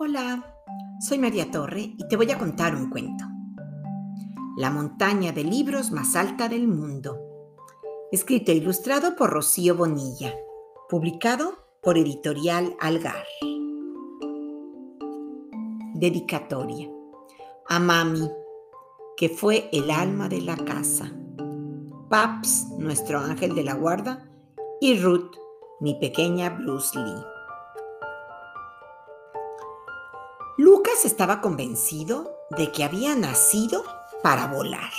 Hola, soy María Torre y te voy a contar un cuento. La montaña de libros más alta del mundo. Escrito e ilustrado por Rocío Bonilla. Publicado por Editorial Algar. Dedicatoria. A Mami, que fue el alma de la casa. Paps, nuestro ángel de la guarda. Y Ruth, mi pequeña Bruce Lee. Lucas estaba convencido de que había nacido para volar.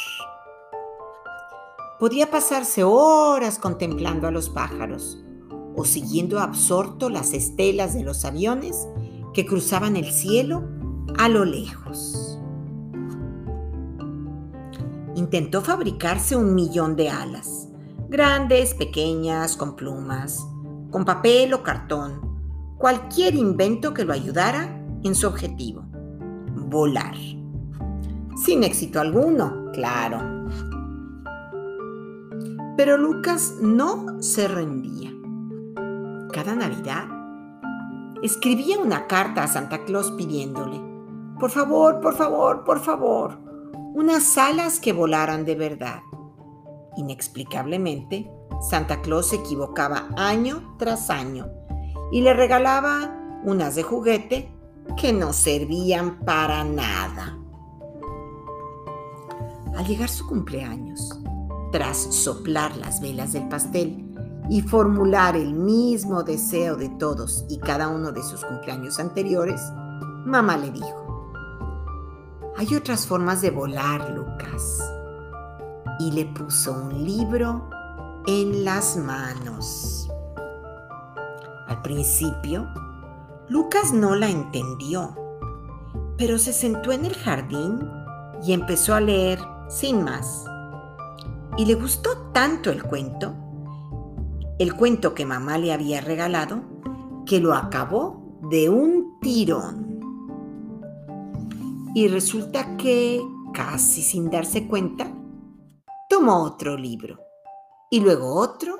Podía pasarse horas contemplando a los pájaros o siguiendo absorto las estelas de los aviones que cruzaban el cielo a lo lejos. Intentó fabricarse un millón de alas, grandes, pequeñas, con plumas, con papel o cartón, cualquier invento que lo ayudara en su objetivo, volar. Sin éxito alguno, claro. Pero Lucas no se rendía. Cada Navidad escribía una carta a Santa Claus pidiéndole, por favor, por favor, por favor, unas alas que volaran de verdad. Inexplicablemente, Santa Claus se equivocaba año tras año y le regalaba unas de juguete que no servían para nada. Al llegar su cumpleaños, tras soplar las velas del pastel y formular el mismo deseo de todos y cada uno de sus cumpleaños anteriores, mamá le dijo, hay otras formas de volar, Lucas. Y le puso un libro en las manos. Al principio, Lucas no la entendió, pero se sentó en el jardín y empezó a leer sin más. Y le gustó tanto el cuento, el cuento que mamá le había regalado, que lo acabó de un tirón. Y resulta que, casi sin darse cuenta, tomó otro libro, y luego otro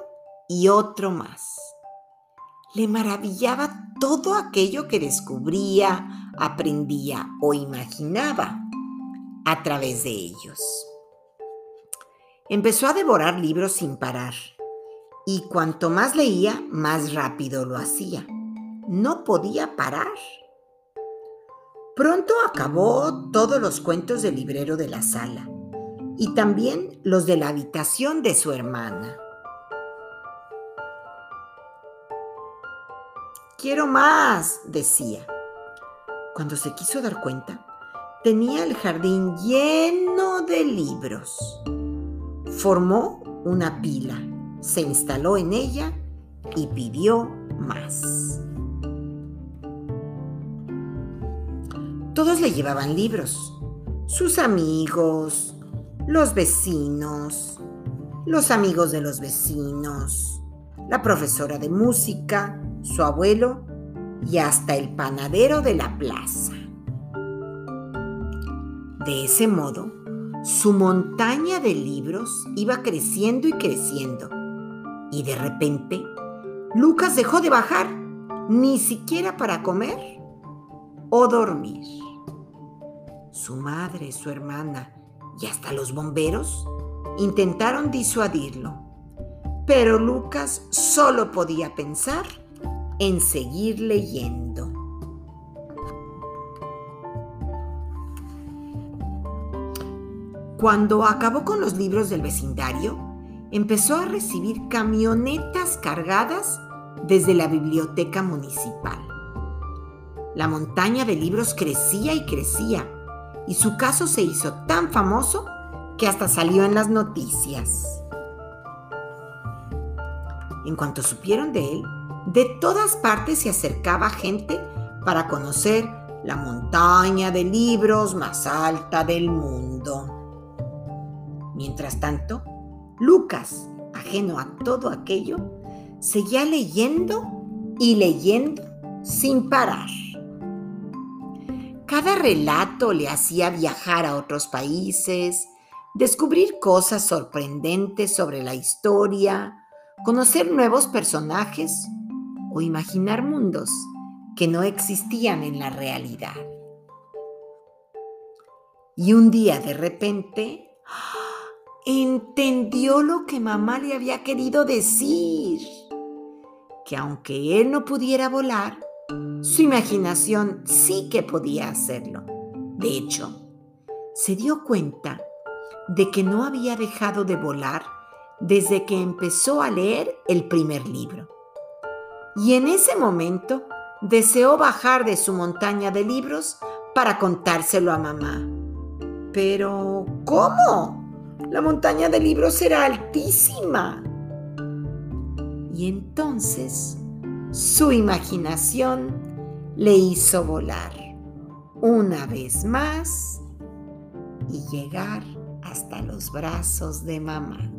y otro más. Le maravillaba todo aquello que descubría, aprendía o imaginaba a través de ellos. Empezó a devorar libros sin parar y cuanto más leía, más rápido lo hacía. No podía parar. Pronto acabó todos los cuentos del librero de la sala y también los de la habitación de su hermana. Quiero más, decía. Cuando se quiso dar cuenta, tenía el jardín lleno de libros. Formó una pila, se instaló en ella y pidió más. Todos le llevaban libros, sus amigos, los vecinos, los amigos de los vecinos, la profesora de música, su abuelo y hasta el panadero de la plaza. De ese modo, su montaña de libros iba creciendo y creciendo. Y de repente, Lucas dejó de bajar, ni siquiera para comer o dormir. Su madre, su hermana y hasta los bomberos intentaron disuadirlo, pero Lucas solo podía pensar en seguir leyendo. Cuando acabó con los libros del vecindario, empezó a recibir camionetas cargadas desde la biblioteca municipal. La montaña de libros crecía y crecía, y su caso se hizo tan famoso que hasta salió en las noticias. En cuanto supieron de él, de todas partes se acercaba gente para conocer la montaña de libros más alta del mundo. Mientras tanto, Lucas, ajeno a todo aquello, seguía leyendo y leyendo sin parar. Cada relato le hacía viajar a otros países, descubrir cosas sorprendentes sobre la historia, conocer nuevos personajes o imaginar mundos que no existían en la realidad. Y un día de repente entendió lo que mamá le había querido decir, que aunque él no pudiera volar, su imaginación sí que podía hacerlo. De hecho, se dio cuenta de que no había dejado de volar desde que empezó a leer el primer libro. Y en ese momento deseó bajar de su montaña de libros para contárselo a mamá. Pero, ¿cómo? La montaña de libros era altísima. Y entonces su imaginación le hizo volar una vez más y llegar hasta los brazos de mamá.